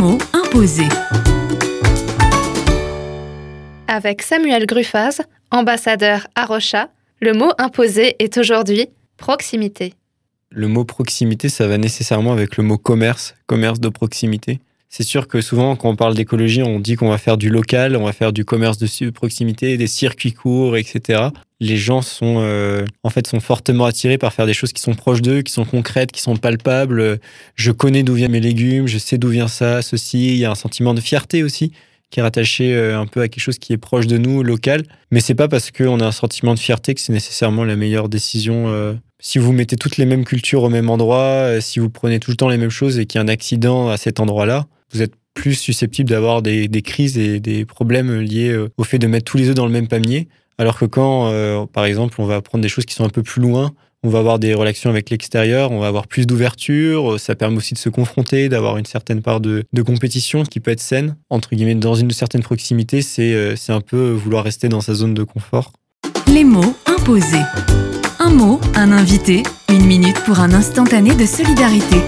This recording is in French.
mots imposés. Avec Samuel Gruffaz, ambassadeur à Rocha, le mot imposé est aujourd'hui proximité. Le mot proximité, ça va nécessairement avec le mot commerce, commerce de proximité. C'est sûr que souvent, quand on parle d'écologie, on dit qu'on va faire du local, on va faire du commerce de proximité, des circuits courts, etc. Les gens sont, euh, en fait, sont fortement attirés par faire des choses qui sont proches d'eux, qui sont concrètes, qui sont palpables. Je connais d'où viennent mes légumes, je sais d'où vient ça, ceci. Il y a un sentiment de fierté aussi qui est rattaché euh, un peu à quelque chose qui est proche de nous, local. Mais c'est pas parce qu'on a un sentiment de fierté que c'est nécessairement la meilleure décision. Euh. Si vous mettez toutes les mêmes cultures au même endroit, si vous prenez tout le temps les mêmes choses et qu'il y a un accident à cet endroit-là, vous êtes plus susceptible d'avoir des, crises et des problèmes liés euh, au fait de mettre tous les œufs dans le même panier. Alors que quand, euh, par exemple, on va prendre des choses qui sont un peu plus loin, on va avoir des relations avec l'extérieur, on va avoir plus d'ouverture, ça permet aussi de se confronter, d'avoir une certaine part de, compétition qui peut être saine. Entre guillemets, dans une certaine proximité, euh, c'est un peu vouloir rester dans sa zone de confort. Les mots imposés. Un mot, un invité, une minute pour un instantané de solidarité.